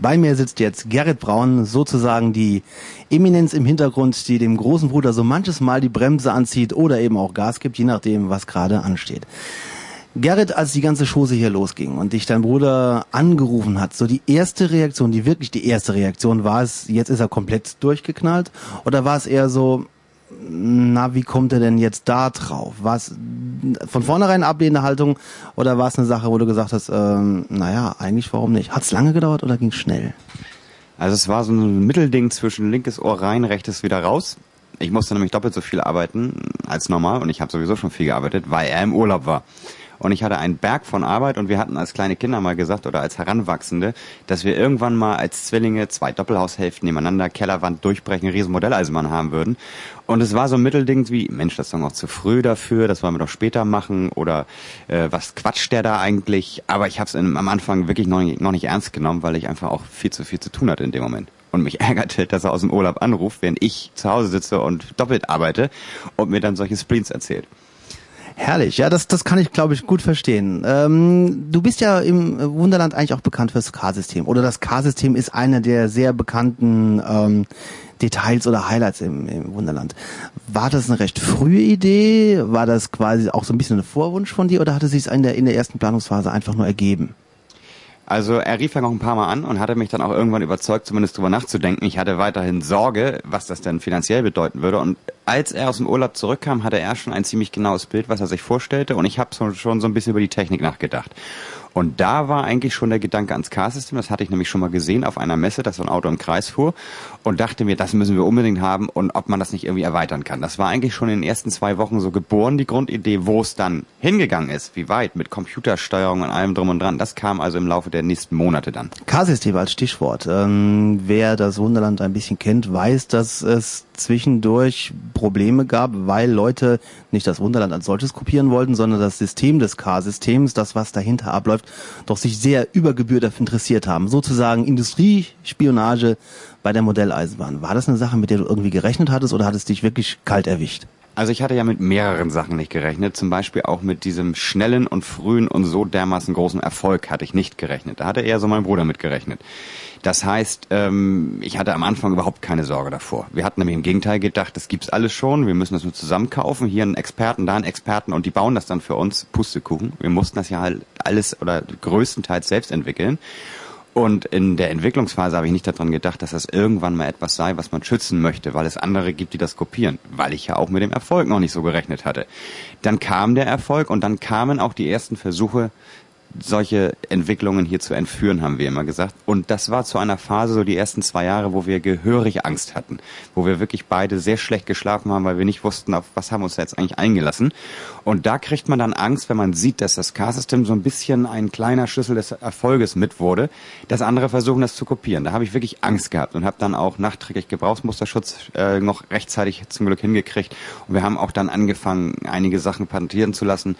Bei mir sitzt jetzt Gerrit Braun, sozusagen die Eminenz im Hintergrund, die dem großen Bruder so manches Mal die Bremse anzieht oder eben auch Gas gibt, je nachdem, was gerade ansteht. Gerrit, als die ganze Chose hier losging und dich dein Bruder angerufen hat, so die erste Reaktion, die wirklich die erste Reaktion, war es, jetzt ist er komplett durchgeknallt? Oder war es eher so, na, wie kommt er denn jetzt da drauf? War es von vornherein ablehnende Haltung oder war es eine Sache, wo du gesagt hast, ähm, naja, eigentlich warum nicht? Hat es lange gedauert oder ging schnell? Also es war so ein Mittelding zwischen linkes Ohr rein, rechtes wieder raus. Ich musste nämlich doppelt so viel arbeiten als normal und ich habe sowieso schon viel gearbeitet, weil er im Urlaub war. Und ich hatte einen Berg von Arbeit und wir hatten als kleine Kinder mal gesagt oder als Heranwachsende, dass wir irgendwann mal als Zwillinge zwei Doppelhaushälften nebeneinander, Kellerwand durchbrechen, riesen Modelleisenbahn haben würden. Und es war so ein Mittelding wie, Mensch, das ist doch noch zu früh dafür, das wollen wir doch später machen oder äh, was quatscht der da eigentlich? Aber ich habe es am Anfang wirklich noch nicht, noch nicht ernst genommen, weil ich einfach auch viel zu viel zu tun hatte in dem Moment und mich ärgerte, dass er aus dem Urlaub anruft, während ich zu Hause sitze und doppelt arbeite und mir dann solche Spleens erzählt. Herrlich, ja, das, das kann ich, glaube ich, gut verstehen. Ähm, du bist ja im Wunderland eigentlich auch bekannt fürs K-System. Oder das K-System ist einer der sehr bekannten ähm, Details oder Highlights im, im Wunderland. War das eine recht frühe Idee? War das quasi auch so ein bisschen ein Vorwunsch von dir oder hatte sich es in der, in der ersten Planungsphase einfach nur ergeben? Also er rief ja noch ein paar Mal an und hatte mich dann auch irgendwann überzeugt, zumindest drüber nachzudenken. Ich hatte weiterhin Sorge, was das denn finanziell bedeuten würde. Und als er aus dem Urlaub zurückkam, hatte er schon ein ziemlich genaues Bild, was er sich vorstellte. Und ich habe schon so ein bisschen über die Technik nachgedacht. Und da war eigentlich schon der Gedanke ans Car-System. Das hatte ich nämlich schon mal gesehen auf einer Messe, dass so ein Auto im Kreis fuhr. Und dachte mir, das müssen wir unbedingt haben und ob man das nicht irgendwie erweitern kann. Das war eigentlich schon in den ersten zwei Wochen so geboren, die Grundidee, wo es dann hingegangen ist, wie weit, mit Computersteuerung und allem drum und dran. Das kam also im Laufe der nächsten Monate dann. Car-System als Stichwort. Ähm, wer das Wunderland ein bisschen kennt, weiß, dass es zwischendurch Probleme gab, weil Leute nicht das Wunderland als solches kopieren wollten, sondern das System des K-Systems, das was dahinter abläuft, doch sich sehr über Gebühr dafür interessiert haben. Sozusagen Industriespionage bei der Modelleisenbahn. War das eine Sache, mit der du irgendwie gerechnet hattest oder hat es dich wirklich kalt erwischt? Also ich hatte ja mit mehreren Sachen nicht gerechnet, zum Beispiel auch mit diesem schnellen und frühen und so dermaßen großen Erfolg hatte ich nicht gerechnet. Da hatte eher so mein Bruder mit gerechnet. Das heißt, ähm, ich hatte am Anfang überhaupt keine Sorge davor. Wir hatten nämlich im Gegenteil gedacht, das gibt's alles schon, wir müssen das nur zusammenkaufen, hier einen Experten, da einen Experten und die bauen das dann für uns, Pustekuchen. Wir mussten das ja halt alles oder größtenteils selbst entwickeln. Und in der Entwicklungsphase habe ich nicht daran gedacht, dass das irgendwann mal etwas sei, was man schützen möchte, weil es andere gibt, die das kopieren, weil ich ja auch mit dem Erfolg noch nicht so gerechnet hatte. Dann kam der Erfolg und dann kamen auch die ersten Versuche, solche Entwicklungen hier zu entführen, haben wir immer gesagt. Und das war zu einer Phase, so die ersten zwei Jahre, wo wir gehörig Angst hatten, wo wir wirklich beide sehr schlecht geschlafen haben, weil wir nicht wussten, auf was haben wir uns jetzt eigentlich eingelassen. Und da kriegt man dann Angst, wenn man sieht, dass das Car-System so ein bisschen ein kleiner Schlüssel des Erfolges mit wurde, dass andere versuchen, das zu kopieren. Da habe ich wirklich Angst gehabt und habe dann auch nachträglich Gebrauchsmusterschutz äh, noch rechtzeitig zum Glück hingekriegt. Und wir haben auch dann angefangen, einige Sachen patentieren zu lassen,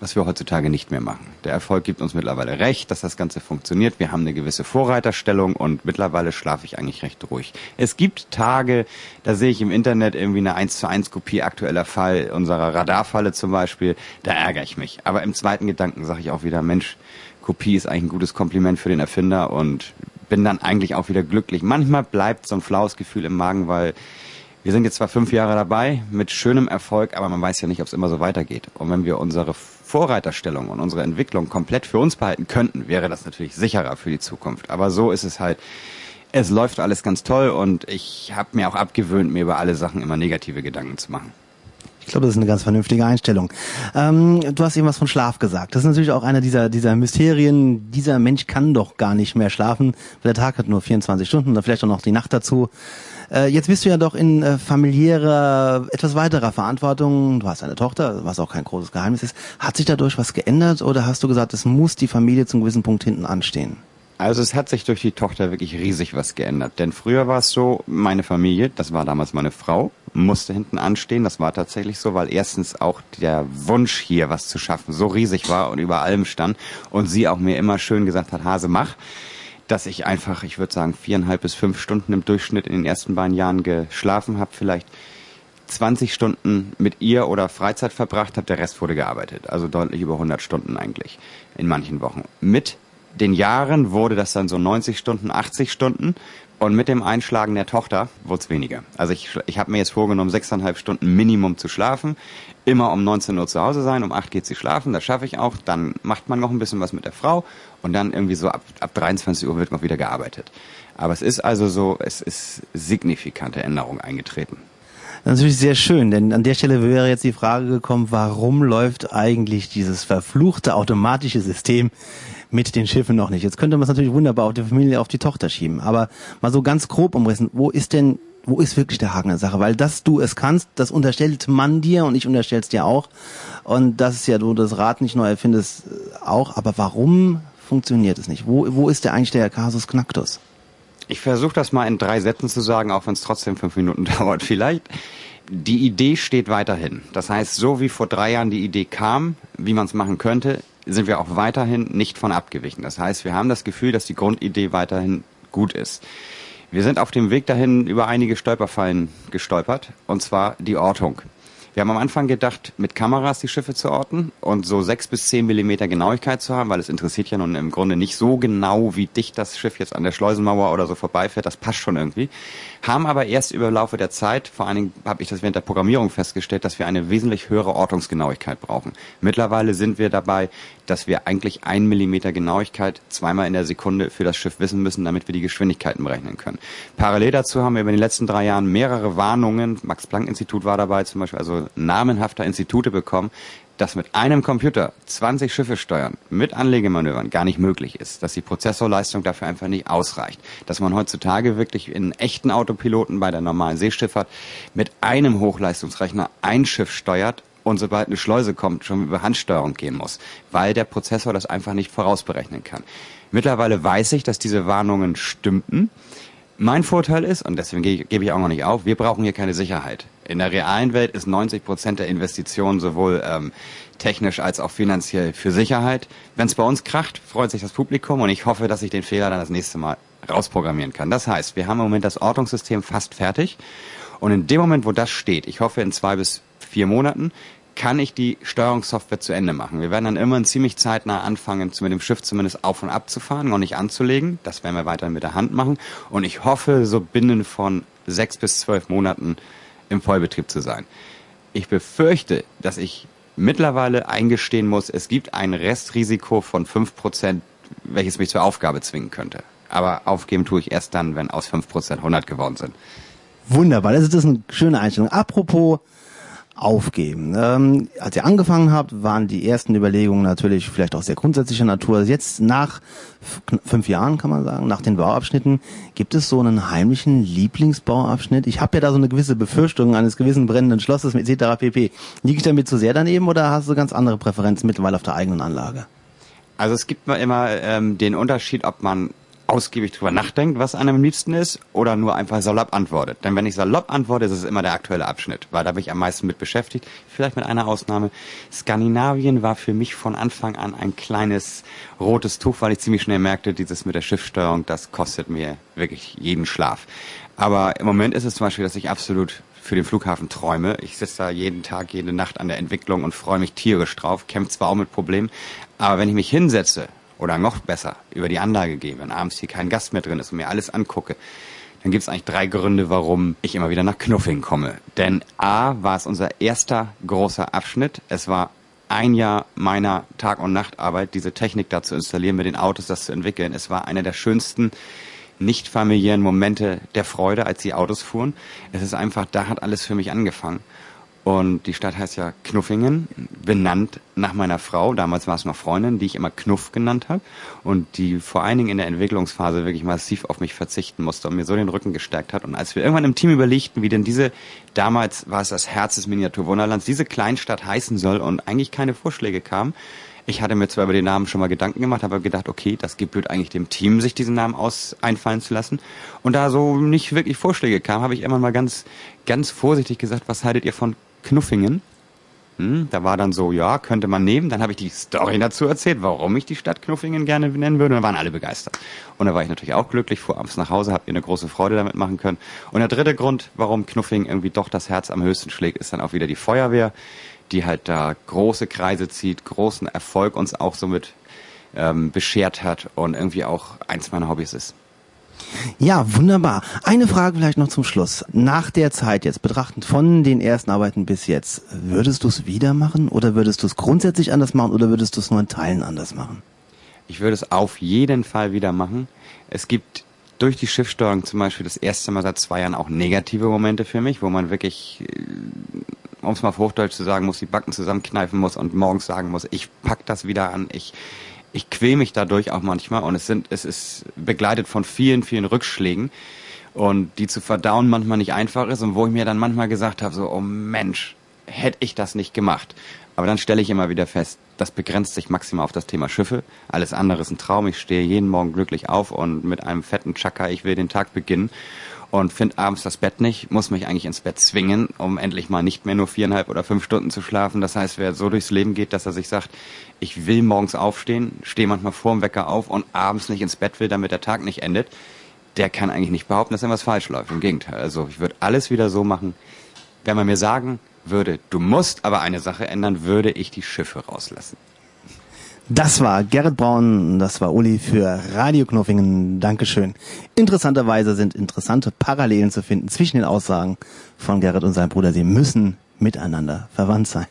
was wir heutzutage nicht mehr machen. Der Erfolg gibt uns mittlerweile recht, dass das Ganze funktioniert. Wir haben eine gewisse Vorreiterstellung und mittlerweile schlafe ich eigentlich recht ruhig. Es gibt Tage, da sehe ich im Internet irgendwie eine 1 zu 1 Kopie aktueller Fall unserer Radarfalle zum Beispiel. Da ärgere ich mich. Aber im zweiten Gedanken sage ich auch wieder, Mensch, Kopie ist eigentlich ein gutes Kompliment für den Erfinder und bin dann eigentlich auch wieder glücklich. Manchmal bleibt so ein flaues Gefühl im Magen, weil wir sind jetzt zwar fünf Jahre dabei mit schönem Erfolg, aber man weiß ja nicht, ob es immer so weitergeht. Und wenn wir unsere Vorreiterstellung und unsere Entwicklung komplett für uns behalten könnten, wäre das natürlich sicherer für die Zukunft. Aber so ist es halt. Es läuft alles ganz toll und ich habe mir auch abgewöhnt, mir über alle Sachen immer negative Gedanken zu machen. Ich glaube, das ist eine ganz vernünftige Einstellung. Ähm, du hast eben was von Schlaf gesagt. Das ist natürlich auch einer dieser, dieser Mysterien. Dieser Mensch kann doch gar nicht mehr schlafen. Der Tag hat nur 24 Stunden oder vielleicht auch noch die Nacht dazu. Äh, jetzt bist du ja doch in äh, familiärer, etwas weiterer Verantwortung. Du hast eine Tochter, was auch kein großes Geheimnis ist. Hat sich dadurch was geändert oder hast du gesagt, es muss die Familie zum gewissen Punkt hinten anstehen? Also es hat sich durch die Tochter wirklich riesig was geändert. Denn früher war es so, meine Familie, das war damals meine Frau, musste hinten anstehen. Das war tatsächlich so, weil erstens auch der Wunsch hier was zu schaffen so riesig war und über allem stand und sie auch mir immer schön gesagt hat, Hase, mach dass ich einfach, ich würde sagen, viereinhalb bis fünf Stunden im Durchschnitt in den ersten beiden Jahren geschlafen habe, vielleicht 20 Stunden mit ihr oder Freizeit verbracht habe, der Rest wurde gearbeitet. Also deutlich über 100 Stunden eigentlich in manchen Wochen. Mit den Jahren wurde das dann so 90 Stunden, 80 Stunden. Und mit dem Einschlagen der Tochter wurde es weniger. Also ich, ich habe mir jetzt vorgenommen, sechseinhalb Stunden Minimum zu schlafen. Immer um 19 Uhr zu Hause sein, um 8 geht sie schlafen, das schaffe ich auch. Dann macht man noch ein bisschen was mit der Frau und dann irgendwie so ab, ab 23 Uhr wird noch wieder gearbeitet. Aber es ist also so, es ist signifikante Änderung eingetreten. Das ist natürlich sehr schön, denn an der Stelle wäre jetzt die Frage gekommen, warum läuft eigentlich dieses verfluchte automatische System mit den Schiffen noch nicht. Jetzt könnte man es natürlich wunderbar auf die Familie, auf die Tochter schieben. Aber mal so ganz grob umrissen, wo ist denn, wo ist wirklich der Haken der Sache? Weil dass du es kannst, das unterstellt man dir und ich unterstell's dir auch. Und das ist ja, du das Rad nicht neu erfindest, äh, auch. Aber warum funktioniert es nicht? Wo, wo ist der eigentlich der Kasus Knacktus? Ich versuche das mal in drei Sätzen zu sagen, auch wenn es trotzdem fünf Minuten dauert vielleicht. Die Idee steht weiterhin. Das heißt, so wie vor drei Jahren die Idee kam, wie man es machen könnte, sind wir auch weiterhin nicht von abgewichen. Das heißt, wir haben das Gefühl, dass die Grundidee weiterhin gut ist. Wir sind auf dem Weg dahin über einige Stolperfallen gestolpert, und zwar die Ortung. Wir haben am Anfang gedacht, mit Kameras die Schiffe zu orten und so sechs bis zehn Millimeter Genauigkeit zu haben, weil es interessiert ja nun im Grunde nicht so genau, wie dicht das Schiff jetzt an der Schleusenmauer oder so vorbeifährt. Das passt schon irgendwie. Haben aber erst über Laufe der Zeit, vor allen Dingen habe ich das während der Programmierung festgestellt, dass wir eine wesentlich höhere Ortungsgenauigkeit brauchen. Mittlerweile sind wir dabei, dass wir eigentlich ein Millimeter Genauigkeit zweimal in der Sekunde für das Schiff wissen müssen, damit wir die Geschwindigkeiten berechnen können. Parallel dazu haben wir über die letzten drei Jahren mehrere Warnungen, Max-Planck-Institut war dabei zum Beispiel, also namenhafter Institute bekommen, dass mit einem Computer 20 Schiffe steuern, mit Anlegemanövern, gar nicht möglich ist, dass die Prozessorleistung dafür einfach nicht ausreicht, dass man heutzutage wirklich in echten Autopiloten bei der normalen Seeschifffahrt mit einem Hochleistungsrechner ein Schiff steuert und sobald eine Schleuse kommt, schon über Handsteuerung gehen muss, weil der Prozessor das einfach nicht vorausberechnen kann. Mittlerweile weiß ich, dass diese Warnungen stimmten. Mein Vorteil ist, und deswegen gebe ich auch noch nicht auf, wir brauchen hier keine Sicherheit. In der realen Welt ist 90 Prozent der Investitionen sowohl ähm, technisch als auch finanziell für Sicherheit. Wenn es bei uns kracht, freut sich das Publikum und ich hoffe, dass ich den Fehler dann das nächste Mal rausprogrammieren kann. Das heißt, wir haben im Moment das Ortungssystem fast fertig und in dem Moment, wo das steht, ich hoffe in zwei bis vier Monaten, kann ich die Steuerungssoftware zu Ende machen. Wir werden dann immer ziemlich zeitnah anfangen, mit dem Schiff zumindest auf und ab zu fahren und nicht anzulegen. Das werden wir weiterhin mit der Hand machen. Und ich hoffe, so binnen von sechs bis zwölf Monaten im Vollbetrieb zu sein. Ich befürchte, dass ich mittlerweile eingestehen muss, es gibt ein Restrisiko von fünf Prozent, welches mich zur Aufgabe zwingen könnte. Aber aufgeben tue ich erst dann, wenn aus fünf Prozent 100 geworden sind. Wunderbar, das ist eine schöne Einstellung. Apropos aufgeben. Ähm, als ihr angefangen habt, waren die ersten Überlegungen natürlich vielleicht auch sehr grundsätzlicher Natur. Jetzt nach fünf Jahren, kann man sagen, nach den Bauabschnitten, gibt es so einen heimlichen Lieblingsbauabschnitt? Ich habe ja da so eine gewisse Befürchtung eines gewissen brennenden Schlosses mit etc. pp. Liege ich damit zu sehr daneben oder hast du ganz andere Präferenzen mittlerweile auf der eigenen Anlage? Also es gibt immer ähm, den Unterschied, ob man ausgiebig drüber nachdenkt, was einem am liebsten ist, oder nur einfach salopp antwortet. Denn wenn ich salopp antworte, ist es immer der aktuelle Abschnitt, weil da bin ich am meisten mit beschäftigt. Vielleicht mit einer Ausnahme. Skandinavien war für mich von Anfang an ein kleines rotes Tuch, weil ich ziemlich schnell merkte, dieses mit der Schiffssteuerung, das kostet mir wirklich jeden Schlaf. Aber im Moment ist es zum Beispiel, dass ich absolut für den Flughafen träume. Ich sitze da jeden Tag, jede Nacht an der Entwicklung und freue mich tierisch drauf, kämpfe zwar auch mit Problemen, aber wenn ich mich hinsetze oder noch besser über die Anlage gehe, wenn abends hier kein Gast mehr drin ist und mir alles angucke, dann gibt es eigentlich drei Gründe, warum ich immer wieder nach Knuffing komme. Denn A war es unser erster großer Abschnitt. Es war ein Jahr meiner Tag- und Nachtarbeit, diese Technik da zu installieren, mit den Autos das zu entwickeln. Es war einer der schönsten nicht familiären Momente der Freude, als die Autos fuhren. Es ist einfach, da hat alles für mich angefangen. Und die Stadt heißt ja Knuffingen, benannt nach meiner Frau. Damals war es noch Freundin, die ich immer Knuff genannt habe. Und die vor allen Dingen in der Entwicklungsphase wirklich massiv auf mich verzichten musste und mir so den Rücken gestärkt hat. Und als wir irgendwann im Team überlegten, wie denn diese, damals war es das Herz des Miniaturwunderlands, diese Kleinstadt heißen soll und eigentlich keine Vorschläge kamen, ich hatte mir zwar über den Namen schon mal Gedanken gemacht, aber gedacht, okay, das gebührt eigentlich dem Team, sich diesen Namen aus einfallen zu lassen. Und da so nicht wirklich Vorschläge kamen, habe ich immer mal ganz, ganz vorsichtig gesagt, was haltet ihr von Knuffingen. Hm, da war dann so, ja, könnte man nehmen. Dann habe ich die Story dazu erzählt, warum ich die Stadt Knuffingen gerne nennen würde. Und dann waren alle begeistert. Und da war ich natürlich auch glücklich, fuhr abends nach Hause, habe ihr eine große Freude damit machen können. Und der dritte Grund, warum Knuffingen irgendwie doch das Herz am höchsten schlägt, ist dann auch wieder die Feuerwehr, die halt da große Kreise zieht, großen Erfolg uns auch so mit ähm, beschert hat und irgendwie auch eins meiner Hobbys ist. Ja, wunderbar. Eine Frage vielleicht noch zum Schluss. Nach der Zeit jetzt, betrachtend von den ersten Arbeiten bis jetzt, würdest du es wieder machen oder würdest du es grundsätzlich anders machen oder würdest du es nur in Teilen anders machen? Ich würde es auf jeden Fall wieder machen. Es gibt durch die Schiffssteuerung zum Beispiel das erste Mal seit zwei Jahren auch negative Momente für mich, wo man wirklich, äh, um es mal auf Hochdeutsch zu sagen, muss die Backen zusammenkneifen muss und morgens sagen muss, ich pack das wieder an, ich ich quäl mich dadurch auch manchmal und es sind, es ist begleitet von vielen, vielen Rückschlägen und die zu verdauen manchmal nicht einfach ist und wo ich mir dann manchmal gesagt habe, so, oh Mensch, hätte ich das nicht gemacht. Aber dann stelle ich immer wieder fest, das begrenzt sich maximal auf das Thema Schiffe. Alles andere ist ein Traum. Ich stehe jeden Morgen glücklich auf und mit einem fetten Chaka, ich will den Tag beginnen und finde abends das Bett nicht, muss mich eigentlich ins Bett zwingen, um endlich mal nicht mehr nur viereinhalb oder fünf Stunden zu schlafen. Das heißt, wer so durchs Leben geht, dass er sich sagt, ich will morgens aufstehen, stehe manchmal vor dem Wecker auf und abends nicht ins Bett will, damit der Tag nicht endet, der kann eigentlich nicht behaupten, dass irgendwas falsch läuft. Im Gegenteil. Also ich würde alles wieder so machen, wenn man mir sagen würde, du musst aber eine Sache ändern, würde ich die Schiffe rauslassen. Das war Gerrit Braun, das war Uli für Radio Knuffingen. Dankeschön. Interessanterweise sind interessante Parallelen zu finden zwischen den Aussagen von Gerrit und seinem Bruder. Sie müssen miteinander verwandt sein.